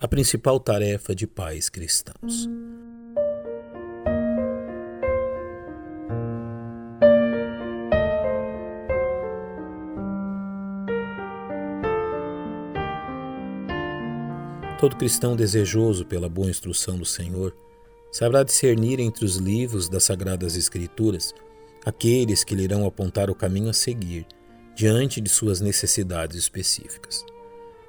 a principal tarefa de pais cristãos. Todo cristão desejoso pela boa instrução do Senhor saberá discernir entre os livros das Sagradas Escrituras aqueles que lhe irão apontar o caminho a seguir diante de suas necessidades específicas.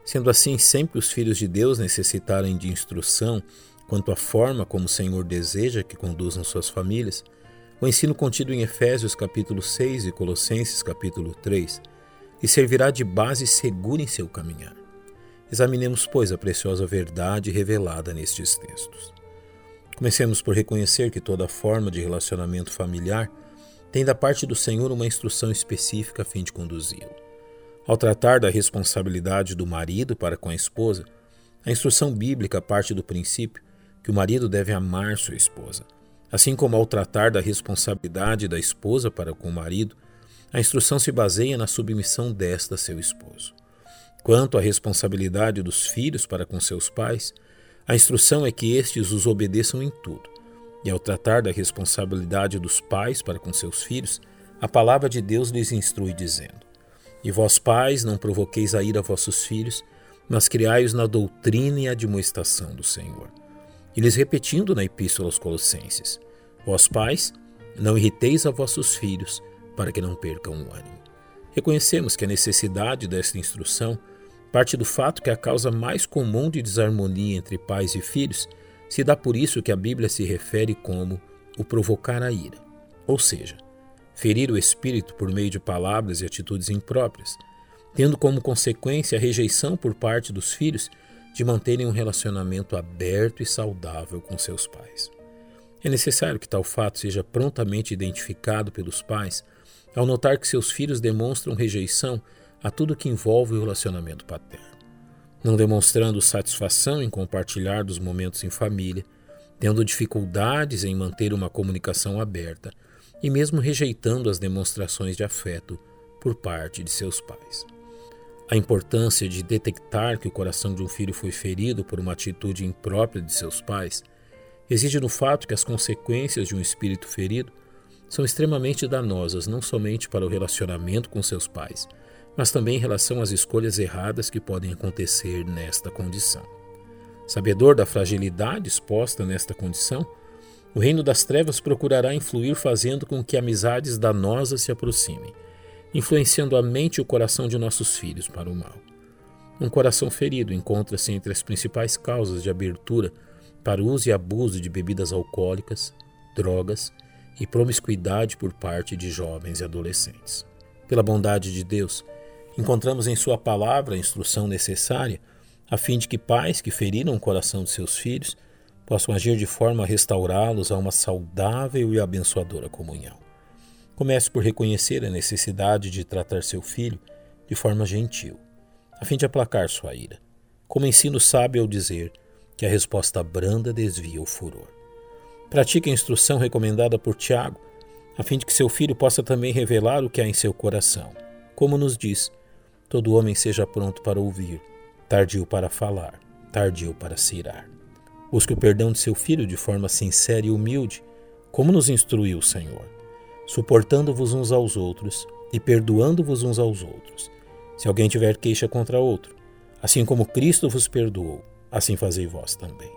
Sendo assim, sempre os filhos de Deus necessitarem de instrução quanto à forma como o Senhor deseja que conduzam suas famílias, o ensino contido em Efésios capítulo 6 e Colossenses capítulo 3 lhe servirá de base segura em seu caminhar. Examinemos, pois, a preciosa verdade revelada nestes textos. Comecemos por reconhecer que toda forma de relacionamento familiar tem da parte do Senhor uma instrução específica a fim de conduzi-lo. Ao tratar da responsabilidade do marido para com a esposa, a instrução bíblica parte do princípio que o marido deve amar sua esposa. Assim como ao tratar da responsabilidade da esposa para com o marido, a instrução se baseia na submissão desta a seu esposo. Quanto à responsabilidade dos filhos para com seus pais, a instrução é que estes os obedeçam em tudo. E ao tratar da responsabilidade dos pais para com seus filhos, a palavra de Deus lhes instrui dizendo: E vós, pais, não provoqueis a ira a vossos filhos, mas criai-os na doutrina e admoestação do Senhor. E lhes repetindo na epístola aos Colossenses: Vós, pais, não irriteis a vossos filhos, para que não percam o ânimo. Reconhecemos que a necessidade desta instrução parte do fato que a causa mais comum de desarmonia entre pais e filhos se dá por isso que a Bíblia se refere como o provocar a ira, ou seja, ferir o espírito por meio de palavras e atitudes impróprias, tendo como consequência a rejeição por parte dos filhos de manterem um relacionamento aberto e saudável com seus pais. É necessário que tal fato seja prontamente identificado pelos pais ao notar que seus filhos demonstram rejeição a tudo que envolve o relacionamento paterno. Não demonstrando satisfação em compartilhar dos momentos em família, tendo dificuldades em manter uma comunicação aberta e mesmo rejeitando as demonstrações de afeto por parte de seus pais. A importância de detectar que o coração de um filho foi ferido por uma atitude imprópria de seus pais reside no fato que as consequências de um espírito ferido são extremamente danosas não somente para o relacionamento com seus pais, mas também em relação às escolhas erradas que podem acontecer nesta condição. Sabedor da fragilidade exposta nesta condição, o reino das trevas procurará influir fazendo com que amizades danosas se aproximem, influenciando a mente e o coração de nossos filhos para o mal. Um coração ferido encontra-se entre as principais causas de abertura para uso e abuso de bebidas alcoólicas, drogas e promiscuidade por parte de jovens e adolescentes. Pela bondade de Deus, encontramos em Sua palavra a instrução necessária a fim de que pais que feriram o coração de seus filhos possam agir de forma a restaurá-los a uma saudável e abençoadora comunhão. Comece por reconhecer a necessidade de tratar seu filho de forma gentil, a fim de aplacar sua ira, como ensino sábio ao dizer que a resposta branda desvia o furor. Pratique a instrução recomendada por Tiago, a fim de que seu filho possa também revelar o que há em seu coração. Como nos diz, todo homem seja pronto para ouvir, tardio para falar, tardio para se irar. Busque o perdão de seu filho de forma sincera e humilde, como nos instruiu o Senhor, suportando-vos uns aos outros e perdoando-vos uns aos outros. Se alguém tiver queixa contra outro, assim como Cristo vos perdoou, assim fazei vós também.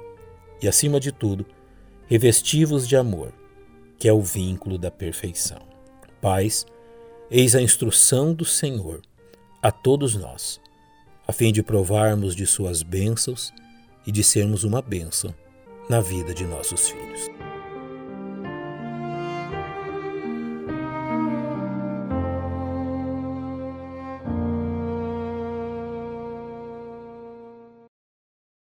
E acima de tudo, revesti-vos de amor, que é o vínculo da perfeição. Pais, eis a instrução do Senhor a todos nós, a fim de provarmos de suas bênçãos e de sermos uma bênção na vida de nossos filhos.